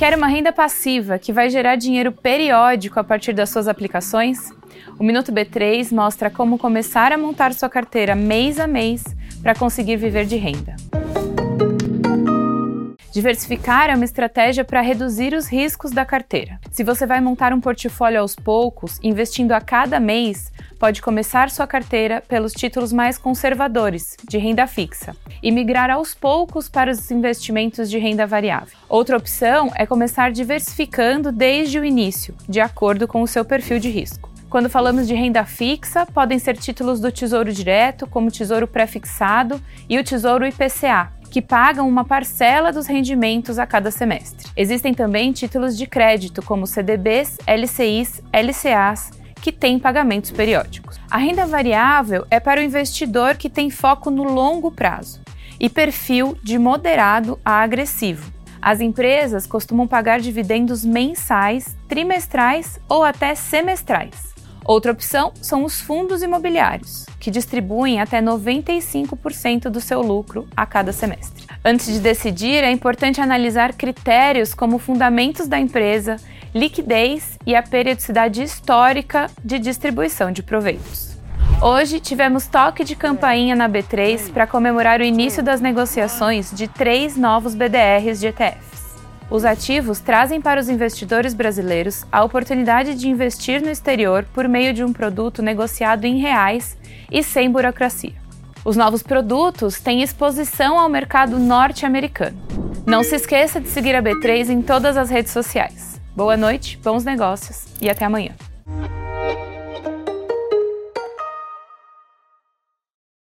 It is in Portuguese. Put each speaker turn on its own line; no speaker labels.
Quer uma renda passiva que vai gerar dinheiro periódico a partir das suas aplicações? O Minuto B3 mostra como começar a montar sua carteira mês a mês para conseguir viver de renda. Diversificar é uma estratégia para reduzir os riscos da carteira. Se você vai montar um portfólio aos poucos, investindo a cada mês, pode começar sua carteira pelos títulos mais conservadores, de renda fixa, e migrar aos poucos para os investimentos de renda variável. Outra opção é começar diversificando desde o início, de acordo com o seu perfil de risco. Quando falamos de renda fixa, podem ser títulos do Tesouro Direto, como o Tesouro Prefixado e o Tesouro IPCA, que pagam uma parcela dos rendimentos a cada semestre. Existem também títulos de crédito, como CDBs, LCIs, LCAs, que têm pagamentos periódicos. A renda variável é para o investidor que tem foco no longo prazo e perfil de moderado a agressivo. As empresas costumam pagar dividendos mensais, trimestrais ou até semestrais. Outra opção são os fundos imobiliários, que distribuem até 95% do seu lucro a cada semestre. Antes de decidir, é importante analisar critérios como fundamentos da empresa, liquidez e a periodicidade histórica de distribuição de proveitos. Hoje tivemos toque de campainha na B3 para comemorar o início das negociações de três novos BDRs de ETF. Os ativos trazem para os investidores brasileiros a oportunidade de investir no exterior por meio de um produto negociado em reais e sem burocracia. Os novos produtos têm exposição ao mercado norte-americano. Não se esqueça de seguir a B3 em todas as redes sociais. Boa noite, bons negócios e até amanhã.